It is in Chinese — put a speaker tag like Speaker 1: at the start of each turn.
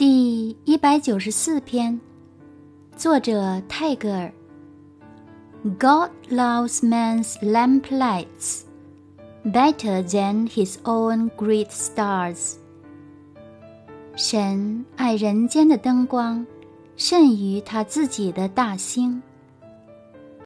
Speaker 1: 第一百九十四篇，作者泰戈尔。God loves man's lamplights better than his own great stars。神爱人间的灯光，甚于他自己的大星。